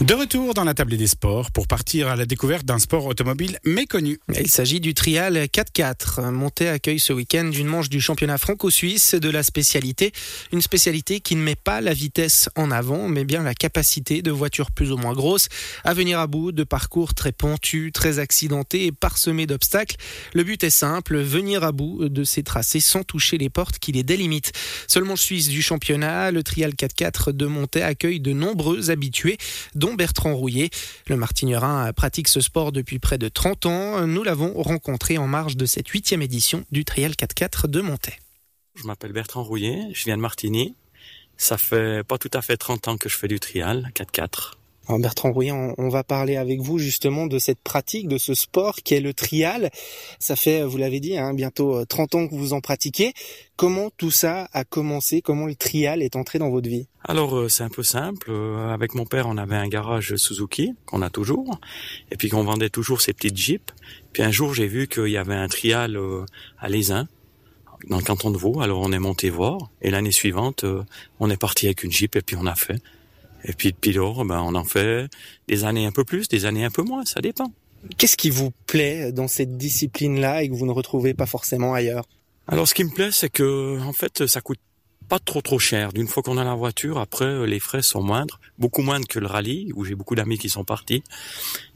De retour dans la table des sports pour partir à la découverte d'un sport automobile méconnu. Il s'agit du trial 4x4. Monté accueille ce week-end une manche du championnat franco-suisse de la spécialité. Une spécialité qui ne met pas la vitesse en avant, mais bien la capacité de voitures plus ou moins grosses à venir à bout de parcours très pentus, très accidentés et parsemés d'obstacles. Le but est simple, venir à bout de ces tracés sans toucher les portes qui les délimitent. Seulement suisse du championnat, le trial 4x4 de Monté accueille de nombreux habitués, dont Bertrand Rouillet. Le Martignerin pratique ce sport depuis près de 30 ans. Nous l'avons rencontré en marge de cette huitième édition du Trial 4x4 de Montaix. Je m'appelle Bertrand Rouillet, je viens de Martigny. Ça fait pas tout à fait 30 ans que je fais du trial 4x4. Bertrand Rouillet, on, va parler avec vous justement de cette pratique, de ce sport qui est le trial. Ça fait, vous l'avez dit, hein, bientôt 30 euh, ans que vous en pratiquez. Comment tout ça a commencé? Comment le trial est entré dans votre vie? Alors euh, c'est un peu simple. Euh, avec mon père, on avait un garage Suzuki qu'on a toujours, et puis qu'on vendait toujours ces petites jeeps. Puis un jour, j'ai vu qu'il y avait un trial à Lézin dans le canton de Vaud. Alors on est monté voir, et l'année suivante, on est parti avec une jeep et puis on a fait. Et puis depuis lors, ben, on en fait des années un peu plus, des années un peu moins, ça dépend. Qu'est-ce qui vous plaît dans cette discipline-là et que vous ne retrouvez pas forcément ailleurs? Alors ce qui me plaît, c'est que en fait, ça coûte pas trop trop cher. D'une fois qu'on a la voiture, après les frais sont moindres, beaucoup moindres que le rallye où j'ai beaucoup d'amis qui sont partis.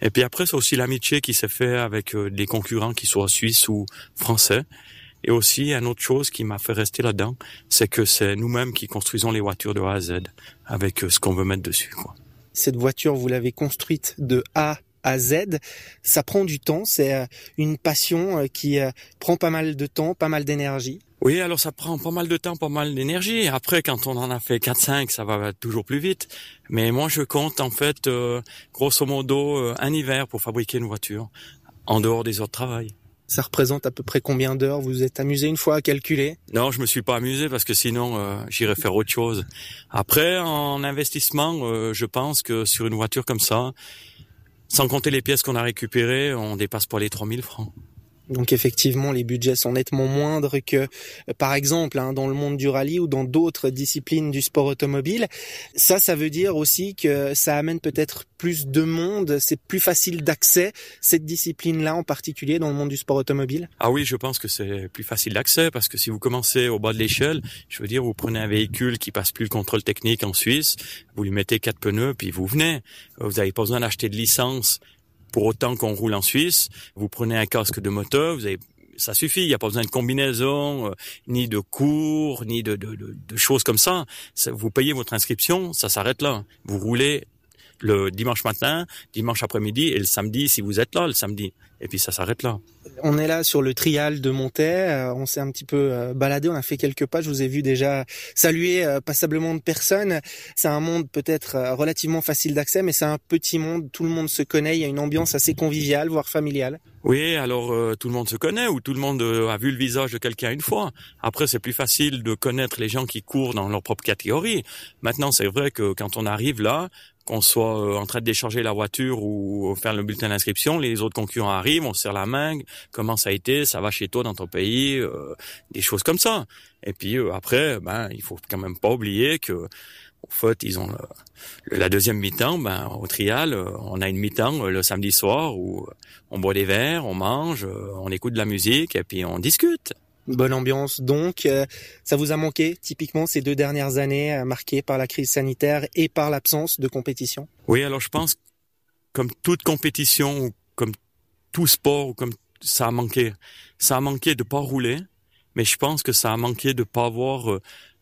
Et puis après, c'est aussi l'amitié qui s'est fait avec euh, des concurrents qui soient suisses ou français. Et aussi, une autre chose qui m'a fait rester là-dedans, c'est que c'est nous-mêmes qui construisons les voitures de A à Z avec euh, ce qu'on veut mettre dessus. Quoi. Cette voiture, vous l'avez construite de A à Z. Ça prend du temps, c'est euh, une passion euh, qui prend pas mal de temps, pas mal d'énergie. Oui, alors ça prend pas mal de temps, pas mal d'énergie. Après, quand on en a fait 4-5, ça va toujours plus vite. Mais moi, je compte en fait, grosso modo, un hiver pour fabriquer une voiture, en dehors des heures de travail. Ça représente à peu près combien d'heures Vous vous êtes amusé une fois à calculer? Non, je me suis pas amusé parce que sinon euh, j'irais faire autre chose. Après, en investissement, euh, je pense que sur une voiture comme ça, sans compter les pièces qu'on a récupérées, on dépasse pas les 3000 francs. Donc effectivement, les budgets sont nettement moindres que, euh, par exemple, hein, dans le monde du rallye ou dans d'autres disciplines du sport automobile. Ça, ça veut dire aussi que ça amène peut-être plus de monde, c'est plus facile d'accès, cette discipline-là en particulier dans le monde du sport automobile Ah oui, je pense que c'est plus facile d'accès parce que si vous commencez au bas de l'échelle, je veux dire, vous prenez un véhicule qui passe plus le contrôle technique en Suisse, vous lui mettez quatre pneus, puis vous venez. Vous n'avez pas besoin d'acheter de licence pour autant qu'on roule en Suisse, vous prenez un casque de moteur, vous avez ça suffit, il n'y a pas besoin de combinaison, euh, ni de cours, ni de, de, de, choses comme ça. Vous payez votre inscription, ça s'arrête là. Vous roulez le dimanche matin, dimanche après-midi et le samedi si vous êtes là le samedi. Et puis ça s'arrête là. On est là sur le trial de Montaix, euh, on s'est un petit peu euh, baladé, on a fait quelques pas, je vous ai vu déjà saluer euh, passablement de personnes. C'est un monde peut-être relativement facile d'accès, mais c'est un petit monde, tout le monde se connaît, il y a une ambiance assez conviviale, voire familiale. Oui, alors tout le monde se connaît ou tout le monde a vu le visage de quelqu'un une fois. Après, c'est plus facile de connaître les gens qui courent dans leur propre catégorie. Maintenant, c'est vrai que quand on arrive là, qu'on soit euh, en train de décharger la voiture ou faire le bulletin d'inscription, les autres concurrents arrivent, on serre la main, comment ça a été, ça va chez toi dans ton pays, euh, des choses comme ça. Et puis euh, après, ben il faut quand même pas oublier que au fait, ils ont la deuxième mi-temps, ben au trial, on a une mi-temps le samedi soir où on boit des verres, on mange, on écoute de la musique et puis on discute bonne ambiance donc. Euh, ça vous a manqué typiquement ces deux dernières années euh, marquées par la crise sanitaire et par l'absence de compétition? Oui, alors je pense comme toute compétition ou comme tout sport ou comme ça a manqué. Ça a manqué de pas rouler, mais je pense que ça a manqué de pas avoir euh,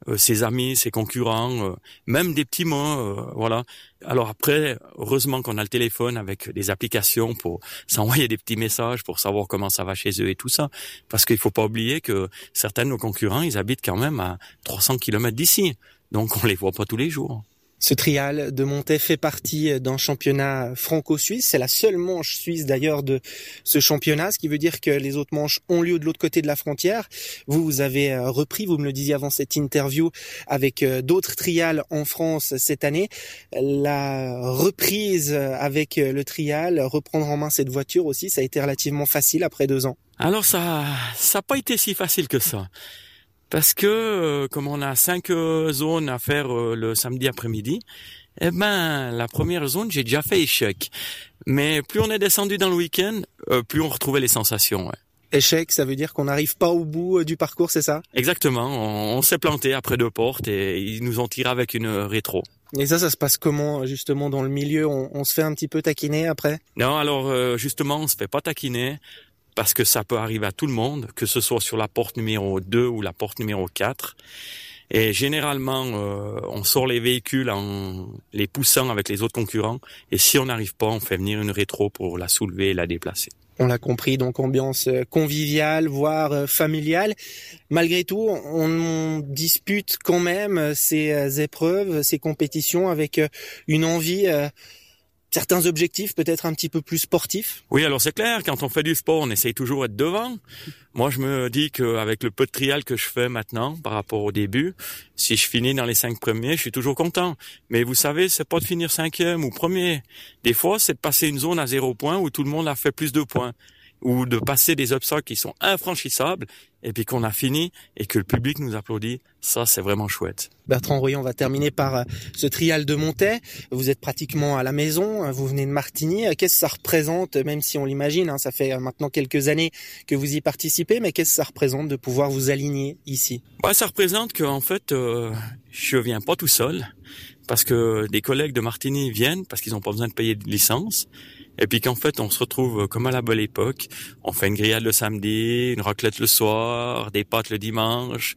euh, ses amis, ses concurrents, euh, même des petits mots, voilà. Alors après, heureusement qu'on a le téléphone avec des applications pour s'envoyer des petits messages pour savoir comment ça va chez eux et tout ça, parce qu'il faut pas oublier que certains de nos concurrents, ils habitent quand même à 300 km d'ici, donc on les voit pas tous les jours. Ce trial de Montet fait partie d'un championnat franco-suisse. C'est la seule manche suisse d'ailleurs de ce championnat, ce qui veut dire que les autres manches ont lieu de l'autre côté de la frontière. Vous, vous avez euh, repris, vous me le disiez avant cette interview, avec euh, d'autres trials en France cette année. La reprise avec euh, le trial, reprendre en main cette voiture aussi, ça a été relativement facile après deux ans. Alors ça, ça n'a pas été si facile que ça Parce que euh, comme on a cinq euh, zones à faire euh, le samedi après-midi, eh ben la première zone j'ai déjà fait échec. Mais plus on est descendu dans le week-end, plus on retrouvait les sensations. Ouais. Échec, ça veut dire qu'on n'arrive pas au bout du parcours, c'est ça? Exactement. On, on s'est planté après deux portes et ils nous ont tiré avec une rétro. Et ça, ça se passe comment justement dans le milieu? On, on, se fait un petit peu taquiner après? Non, alors justement, on se fait pas taquiner parce que ça peut arriver à tout le monde, que ce soit sur la porte numéro 2 ou la porte numéro 4. Et généralement, euh, on sort les véhicules en les poussant avec les autres concurrents. Et si on n'arrive pas, on fait venir une rétro pour la soulever et la déplacer. On l'a compris, donc ambiance euh, conviviale, voire euh, familiale. Malgré tout, on dispute quand même ces épreuves, ces compétitions avec une envie certains objectifs peut-être un petit peu plus sportifs Oui, alors c'est clair, quand on fait du sport, on essaye toujours d'être devant. Moi, je me dis qu'avec le peu de trial que je fais maintenant par rapport au début, si je finis dans les cinq premiers, je suis toujours content. Mais vous savez, c'est pas de finir cinquième ou premier. Des fois, c'est de passer une zone à zéro point où tout le monde a fait plus de points ou de passer des obstacles qui sont infranchissables et puis qu'on a fini et que le public nous applaudit, ça c'est vraiment chouette. Bertrand Rouillon, on va terminer par euh, ce trial de Montet. Vous êtes pratiquement à la maison, hein, vous venez de Martigny. Euh, qu'est-ce que ça représente, même si on l'imagine, hein, ça fait euh, maintenant quelques années que vous y participez, mais qu'est-ce que ça représente de pouvoir vous aligner ici? Bah, Ça représente qu'en fait, euh, je viens pas tout seul, parce que des collègues de Martigny viennent, parce qu'ils n'ont pas besoin de payer de licence. Et puis qu'en fait, on se retrouve comme à la belle époque. On fait une grillade le samedi, une raclette le soir, des pâtes le dimanche.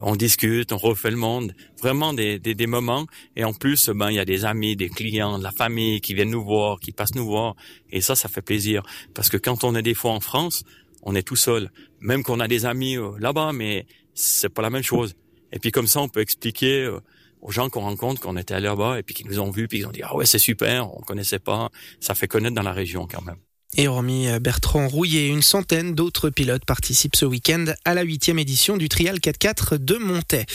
On discute, on refait le monde. Vraiment des, des, des moments. Et en plus, ben, il y a des amis, des clients, de la famille qui viennent nous voir, qui passent nous voir. Et ça, ça fait plaisir. Parce que quand on est des fois en France, on est tout seul. Même qu'on a des amis euh, là-bas, mais c'est pas la même chose. Et puis comme ça, on peut expliquer euh, aux gens qu'on rencontre qu'on était là-bas et puis qui nous ont vus puis ils ont dit ah ouais c'est super, on connaissait pas, ça fait connaître dans la région quand même. Et hormis euh, Bertrand Rouillet, une centaine d'autres pilotes participent ce week-end à la huitième édition du Trial 4x4 de Montaix.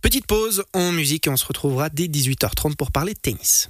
Petite pause en musique et on se retrouvera dès 18h30 pour parler de tennis.